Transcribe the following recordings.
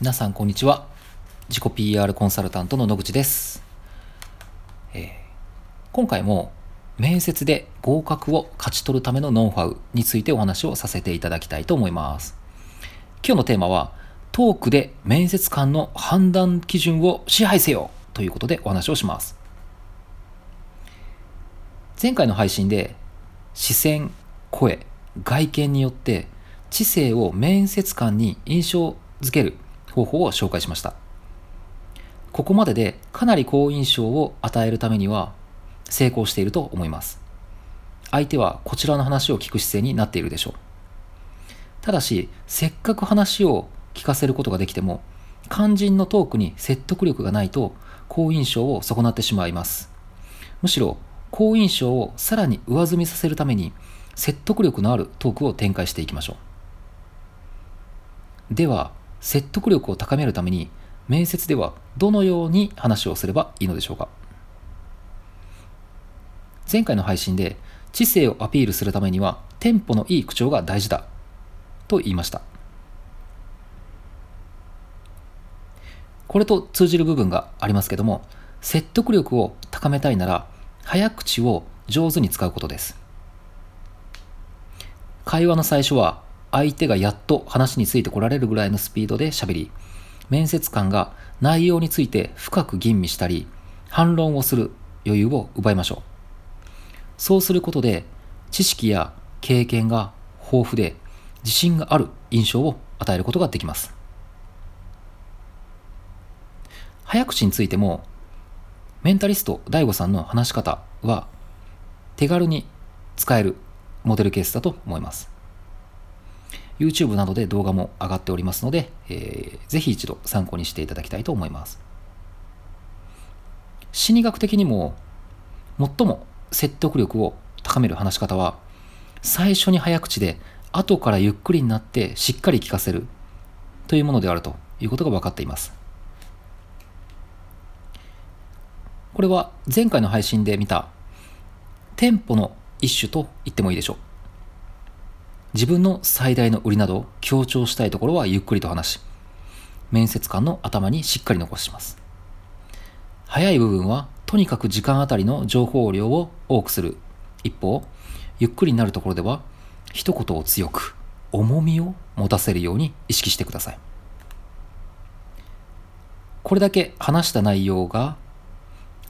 皆さんこんにちは。自己 PR コンサルタントの野口です、えー、今回も面接で合格を勝ち取るためのノウハウについてお話をさせていただきたいと思います。今日のテーマはトークで面接官の判断基準を支配せよということでお話をします。前回の配信で視線声外見によって知性を面接官に印象づける方法を紹介しました。ここまででかなり好印象を与えるためには成功していると思います。相手はこちらの話を聞く姿勢になっているでしょう。ただし、せっかく話を聞かせることができても、肝心のトークに説得力がないと好印象を損なってしまいます。むしろ、好印象をさらに上積みさせるために説得力のあるトークを展開していきましょう。では、説得力を高めるために面接ではどのように話をすればいいのでしょうか。前回の配信で知性をアピールするためにはテンポのいい口調が大事だと言いました。これと通じる部分がありますけども説得力を高めたいなら早口を上手に使うことです。会話の最初は相手がやっと話についてこられるぐらいのスピードで喋り、面接官が内容について深く吟味したり、反論をする余裕を奪いましょう。そうすることで、知識や経験が豊富で自信がある印象を与えることができます。早口についても、メンタリスト DAIGO さんの話し方は手軽に使えるモデルケースだと思います。YouTube などで動画も上がっておりますので、えー、ぜひ一度参考にしていただきたいと思います。心理学的にも最も説得力を高める話し方は最初に早口で後からゆっくりになってしっかり聞かせるというものであるということが分かっています。これは前回の配信で見たテンポの一種と言ってもいいでしょう。自分の最大の売りなど強調したいところはゆっくりと話し、面接官の頭にしっかり残します。早い部分はとにかく時間あたりの情報量を多くする。一方、ゆっくりになるところでは一言を強く、重みを持たせるように意識してください。これだけ話した内容が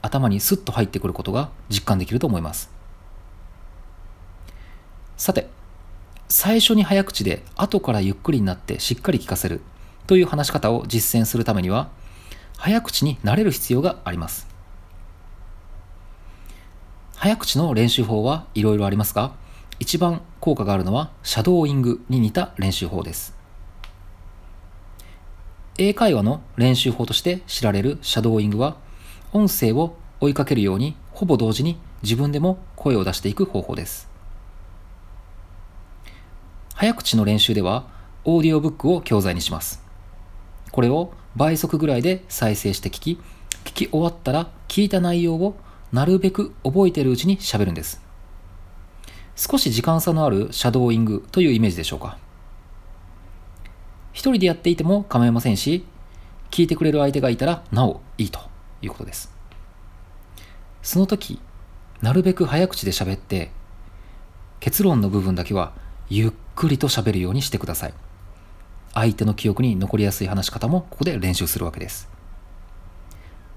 頭にスッと入ってくることが実感できると思います。さて、最初に早口で後からゆっくりになってしっかり聞かせるという話し方を実践するためには早口になれる必要があります。早口の練習法はいろいろありますが一番効果があるのはシャドーイングに似た練習法です。英会話の練習法として知られるシャドーイングは音声を追いかけるようにほぼ同時に自分でも声を出していく方法です。早口の練習ではオーディオブックを教材にします。これを倍速ぐらいで再生して聞き、聞き終わったら聞いた内容をなるべく覚えているうちに喋るんです。少し時間差のあるシャドーイングというイメージでしょうか。一人でやっていても構いませんし、聞いてくれる相手がいたらなおいいということです。その時、なるべく早口で喋って、結論の部分だけはゆっくりと喋るようにしてください。相手の記憶に残りやすい話し方もここで練習するわけです。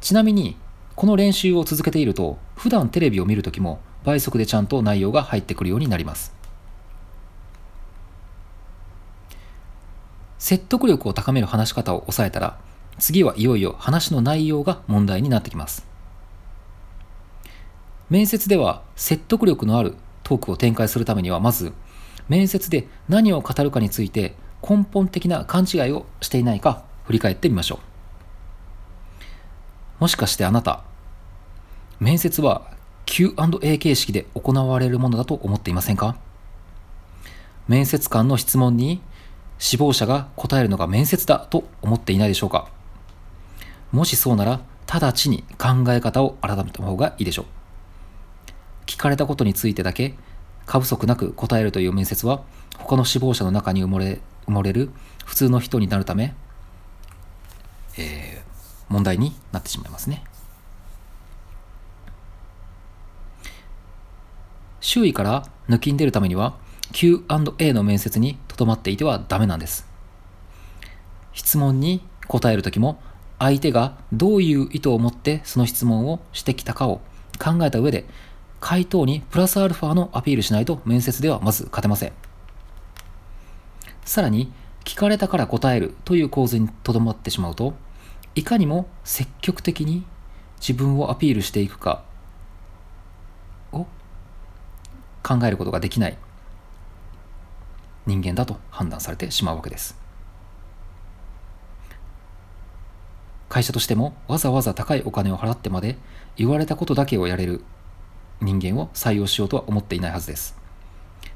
ちなみに、この練習を続けていると、普段テレビを見るときも倍速でちゃんと内容が入ってくるようになります。説得力を高める話し方を抑えたら、次はいよいよ話の内容が問題になってきます。面接では説得力のあるトークを展開するためにはまず面接で何を語るかについて根本的な勘違いをしていないか振り返ってみましょう。もしかしてあなた、面接は Q&A 形式で行われるものだと思っていませんか？面接官の質問に志望者が答えるのが面接だと思っていないでしょうか？もしそうなら直ちに考え方を改めた方がいいでしょう。聞かれたことについてだけ過不足なく答えるという面接は他の志望者の中に埋もれ埋もれる普通の人になるためえー、問題になってしまいますね。周囲から抜きん出るためには Q&A の面接にとどまっていてはダメなんです。質問に答えるときも相手がどういう意図を持ってその質問をしてきたかを考えた上で回答にプラスアルファのアピールしないと面接ではまず勝てません。さらに聞かれたから答えるという構図にとどまってしまうといかにも積極的に自分をアピールしていくかを考えることができない人間だと判断されてしまうわけです会社としてもわざわざ高いお金を払ってまで言われたことだけをやれる人間を採用しようとは思っていないはずです。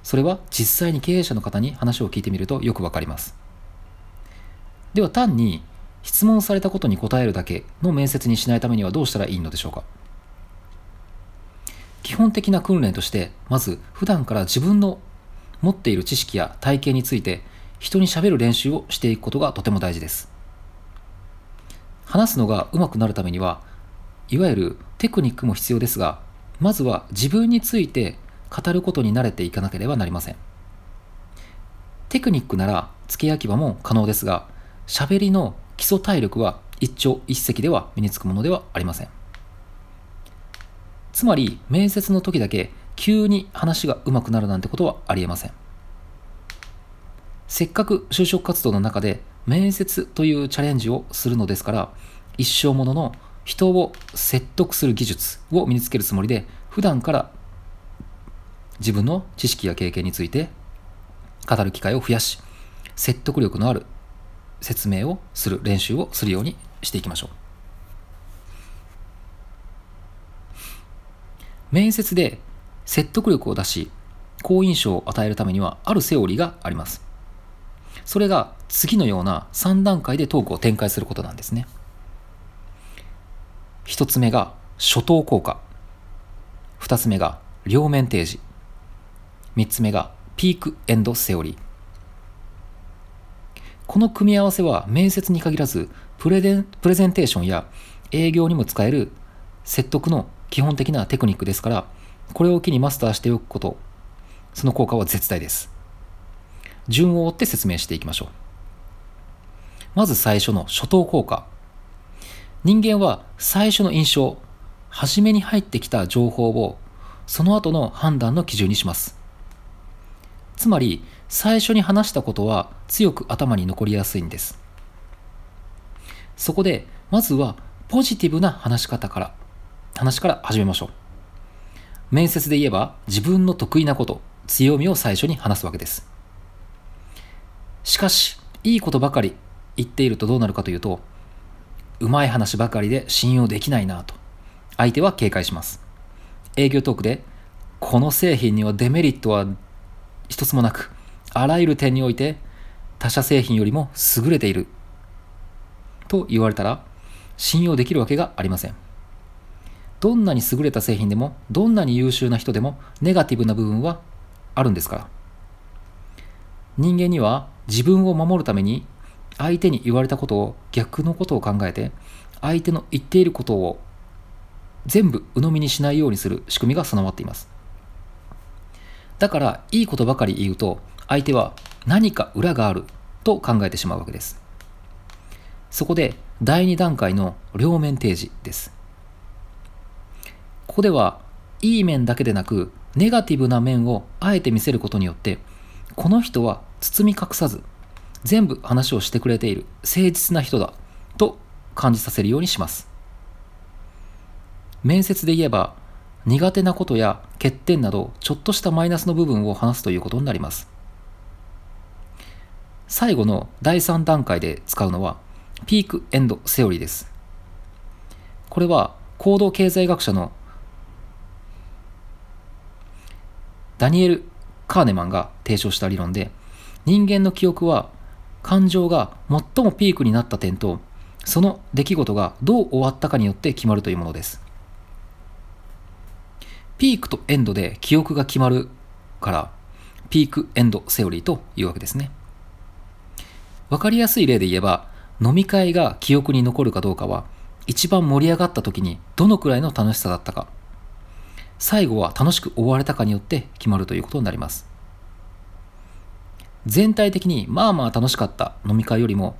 それは実際に経営者の方に話を聞いてみるとよくわかります。では単に質問されたことに答えるだけの面接にしないためにはどうしたらいいのでしょうか。基本的な訓練としてまず普段から自分の持っている知識や体験について人にしゃべる練習をしていくことがとても大事です。話すのが上手くなるためにはいわゆるテクニックも必要ですがまずは自分について語ることに慣れていかなければなりません。テクニックなら付け焼き場も可能ですが喋りの基礎体力は一朝一夕では身につくものではありません。つまり面接の時だけ急に話が上手くなるなんてことはありえません。せっかく就職活動の中で面接というチャレンジをするのですから一生ものの人を説得する技術を身につけるつもりで普段から自分の知識や経験について語る機会を増やし説得力のある説明をする練習をするようにしていきましょう。面接で説得力を出し好印象を与えるためにはあるセオリーがあります。それが次のような3段階でトークを展開することなんですね。1つ目が初等効果2つ目が両面提示。3つ目がピークエンドセオリー。この組み合わせは面接に限らずプレゼンプレゼンテーションや営業にも使える説得の基本的なテクニックですからこれを機にマスターしておくこと。その効果は絶大です。順を追って説明していきましょう。まず最初の初等効果人間は最初の印象初めに入ってきた情報をその後の判断の基準にします。つまり最初に話したことは強く頭に残りやすいんです。そこでまずはポジティブな話し方から話から始めましょう。面接で言えば自分の得意なこと強みを最初に話すわけです。しかしいいことばかり言っているとどうなるかというとうまい話ばかりで信用できないなと。相手は警戒します。営業トークでこの製品にはデメリットは一つもなくあらゆる点において他社製品よりも優れている。と言われたら信用できるわけがありません。どんなに優れた製品でもどんなに優秀な人でもネガティブな部分はあるんですから。人間には自分を守るために相手に言われたことを逆のことを考えて相手の言っていることを全部鵜呑みにしないようにする仕組みが備わっています。だからいいことばかり言うと相手は何か裏があると考えてしまうわけです。そこで第2段階の両面提示です。ここではいい面だけでなくネガティブな面をあえて見せることによってこの人は包み隠さず全部話をしてくれている誠実な人だと感じさせるようにします。面接で言えば苦手なことや欠点などちょっとしたマイナスの部分を話すということになります。最後の第3段階で使うのはピークエンドセオリーです。これは行動経済学者のダニエル・カーネマンが提唱した理論で人間の記憶は感情が最もピークになった点とその出来事がどう終わったかによって決まるというものです。ピークとエンドで記憶が決まるからピークエンドセオリーというわけですね。わかりやすい例で言えば飲み会が記憶に残るかどうかは一番盛り上がった時にどのくらいの楽しさだったか。最後は楽しく終われたかによって決まるということになります。全体的にまあまあ楽しかった飲み会よりも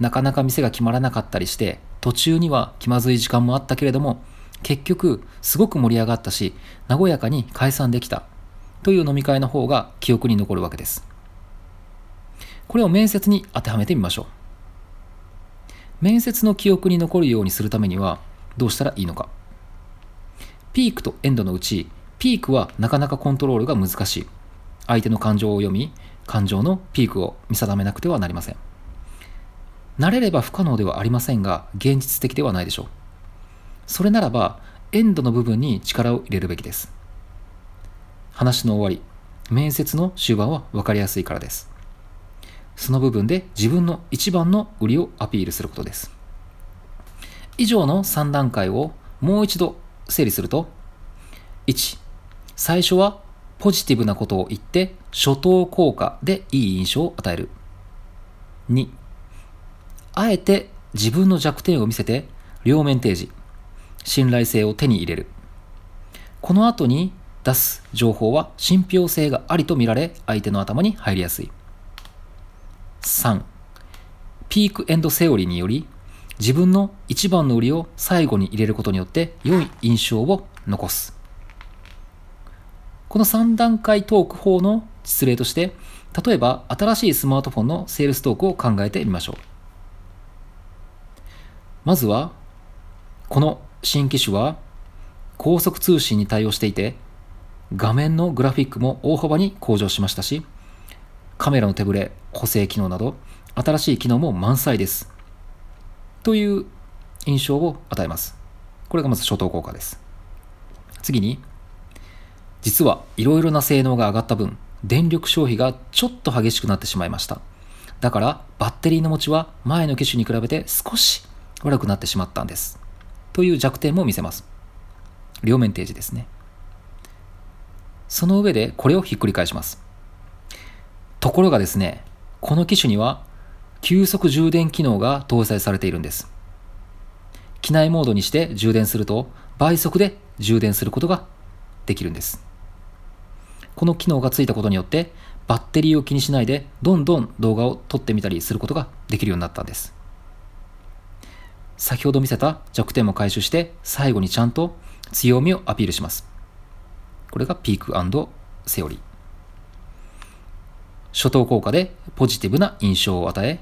なかなか店が決まらなかったりして途中には気まずい時間もあったけれども結局すごく盛り上がったし和やかに解散できた。という飲み会の方が記憶に残るわけです。これを面接に当てはめてみましょう。面接の記憶に残るようにするためにはどうしたらいいのか。ピークとエンドのうちピークはなかなかコントロールが難しい。相手の感情を読み感情のピークを見定めなくてはなりません。慣れれば不可能ではありませんが現実的ではないでしょう。それならばエンドの部分に力を入れるべきです。話の終わり面接の終盤は分かりやすいからです。その部分で自分の一番の売りをアピールすることです。以上の3段階をもう一度整理すると1最初はポジティブなことを言って初等効果でいい印象を与える。2あえて自分の弱点を見せて両面提示。信頼性を手に入れる。この後に出す情報は信憑性がありと見られ相手の頭に入りやすい。3ピークエンドセオリーにより自分の一番の売りを最後に入れることによって良い印象を残す。この3段階トーク法の実例として例えば新しいスマートフォンのセールストークを考えてみましょう。まずはこの新機種は高速通信に対応していて画面のグラフィックも大幅に向上しましたしカメラの手ぶれ補正機能など新しい機能も満載です。という印象を与えます。これがまず初等効果です。次に実はいろいろな性能が上がった分電力消費がちょっと激しくなってしまいました。だからバッテリーの持ちは前の機種に比べて少し悪くなってしまったんです。という弱点も見せます。両面提示ですね。その上でこれをひっくり返します。ところがですねこの機種には急速充電機能が搭載されているんです。機内モードにして充電すると倍速で充電することができるんです。この機能がついたことによってバッテリーを気にしないでどんどん動画を撮ってみたりすることができるようになったんです。先ほど見せた弱点も回収して最後にちゃんと強みをアピールします。これがピークセオリー。初等効果でポジティブな印象を与え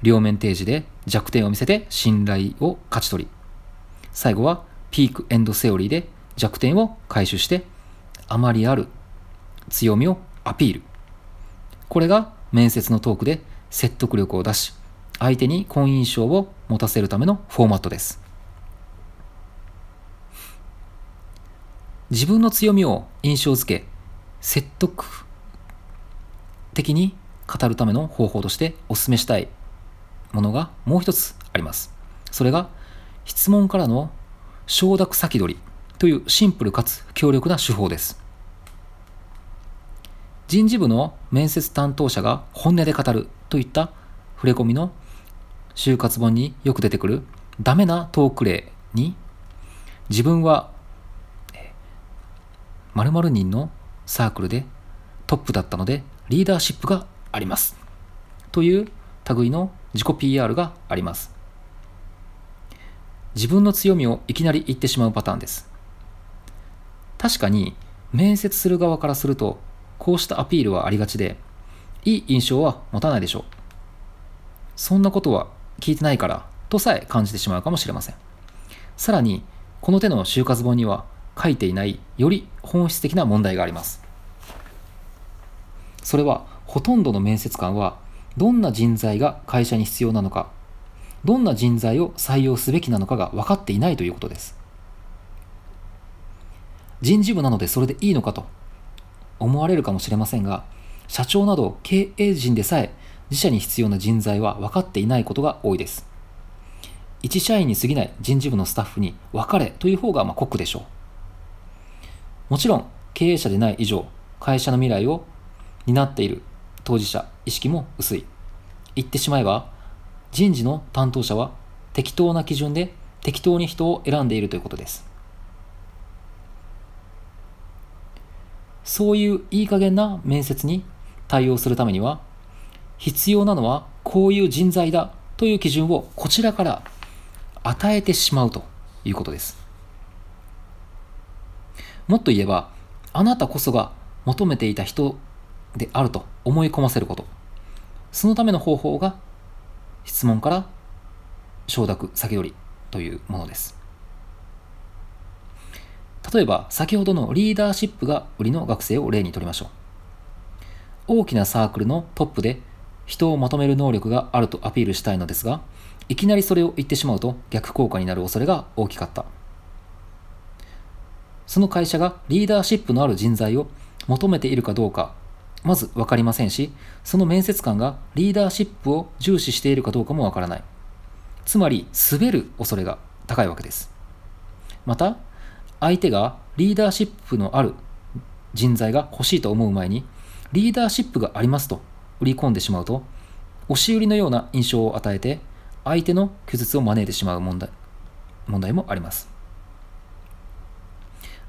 両面提示で弱点を見せて信頼を勝ち取り最後はピークエンドセオリーで弱点を回収してあまりある強みをアピール。これが面接のトークで説得力を出し相手に好印象を持たせるためのフォーマットです。自分の強みを印象づけ説得的に語るための方法としてお勧めしたいものがもう一つあります。それが質問からの承諾先取り。というシンプルかつ強力な手法です。人事部の面接担当者が本音で語るといった触れ込みの就活本によく出てくるダメなトーク例に自分は〇〇人のサークルでトップだったのでリーダーシップがあります。という類の自己 PR があります。自分の強みをいきなり言ってしまうパターンです。確かに面接する側からするとこうしたアピールはありがちでいい印象は持たないでしょう。そんなことは聞いてないからとさえ感じてしまうかもしれません。さらにこの手の就活本には書いていないより本質的な問題があります。それはほとんどの面接官はどんな人材が会社に必要なのかどんな人材を採用すべきなのかが分かっていないということです。人事部なのでそれでいいのかと思われるかもしれませんが社長など経営陣でさえ自社に必要な人材は分かっていないことが多いです。一社員に過ぎない人事部のスタッフに分かれという方がまあ酷でしょう。もちろん経営者でない以上会社の未来を担っている当事者意識も薄い。言ってしまえば人事の担当者は適当な基準で適当に人を選んでいるということです。そういういい加減な面接に対応するためには必要なのはこういう人材だという基準をこちらから与えてしまうということです。もっと言えばあなたこそが求めていた人であると思い込ませること。そのための方法が質問から承諾先取りというものです。例えば先ほどのリーダーシップが売りの学生を例にとりましょう。大きなサークルのトップで人をまとめる能力があるとアピールしたいのですがいきなりそれを言ってしまうと逆効果になる恐れが大きかった。その会社がリーダーシップのある人材を求めているかどうかまず分かりませんしその面接官がリーダーシップを重視しているかどうかも分からない。つまり滑る恐れが高いわけです。また相手がリーダーシップのある人材が欲しいと思う前にリーダーシップがありますと売り込んでしまうと押し売りのような印象を与えて相手の拒絶を招いてしまう問題問題もあります。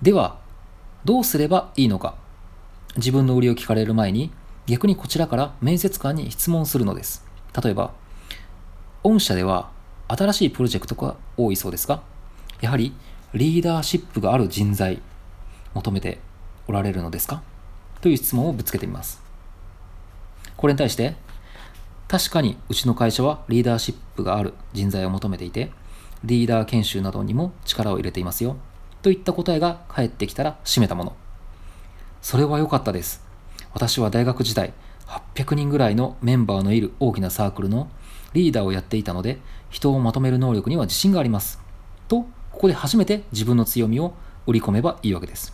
ではどうすればいいのか。自分の売りを聞かれる前に逆にこちらから面接官に質問するのです。例えば御社では新しいプロジェクトが多いそうですがやはりリーダーシップがある人材求めておられるのですか？という質問をぶつけてみます。これに対して確かにうちの会社はリーダーシップがある人材を求めていてリーダー研修などにも力を入れていますよ。といった答えが返ってきたら締めたもの。それは良かったです。私は大学時代800人ぐらいのメンバーのいる大きなサークルのリーダーをやっていたので人をまとめる能力には自信があります。とここで初めて自分の強みを売り込めばいいわけです。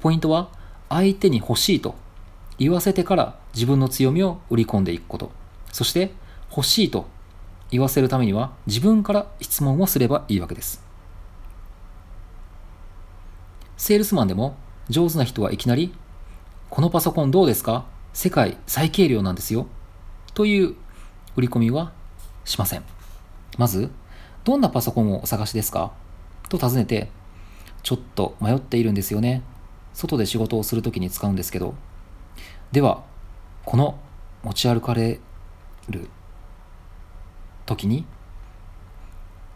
ポイントは相手に欲しいと言わせてから自分の強みを売り込んでいくこと。そして欲しいと言わせるためには自分から質問をすればいいわけです。セールスマンでも上手な人はいきなりこのパソコンどうですか？世界最軽量なんですよ。という売り込みはしません。まずどんなパソコンをお探しですか？と尋ねてちょっと迷っているんですよね。外で仕事をするときに使うんですけど。ではこの持ち歩かれる時に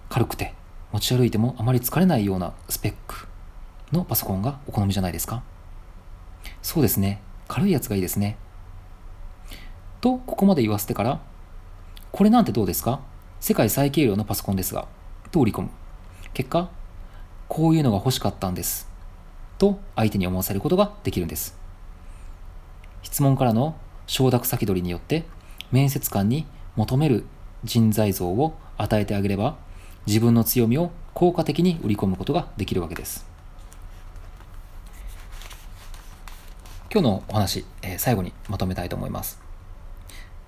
軽くて持ち歩いてもあまり疲れないようなスペックのパソコンがお好みじゃないですか？そうですね。軽いやつがいいですね。とここまで言わせてからこれなんてどうですか？世界最軽量のパソコンですがと売り込む。結果こういうのが欲しかったんです。と相手に思わせることができるんです。質問からの承諾先取りによって面接官に求める人材像を与えてあげれば自分の強みを効果的に売り込むことができるわけです。今日のお話、え、最後にまとめたいと思います。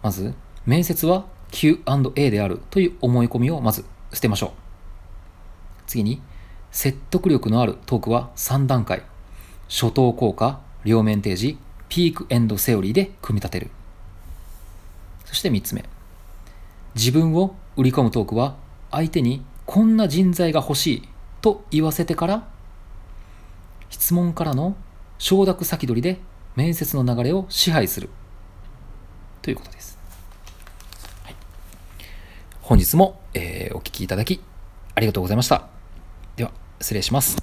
まず面接は Q&A であるという思い込みをまず捨てましょう次に説得力のあるトークは3段階初等効果両面提示ピークエンドセオリーで組み立てる。そして3つ目。自分を売り込むトークは相手にこんな人材が欲しいと言わせてから質問からの承諾先取りで面接の流れを支配するということです。本日も、えー、お聴きいただきありがとうございました。では失礼します。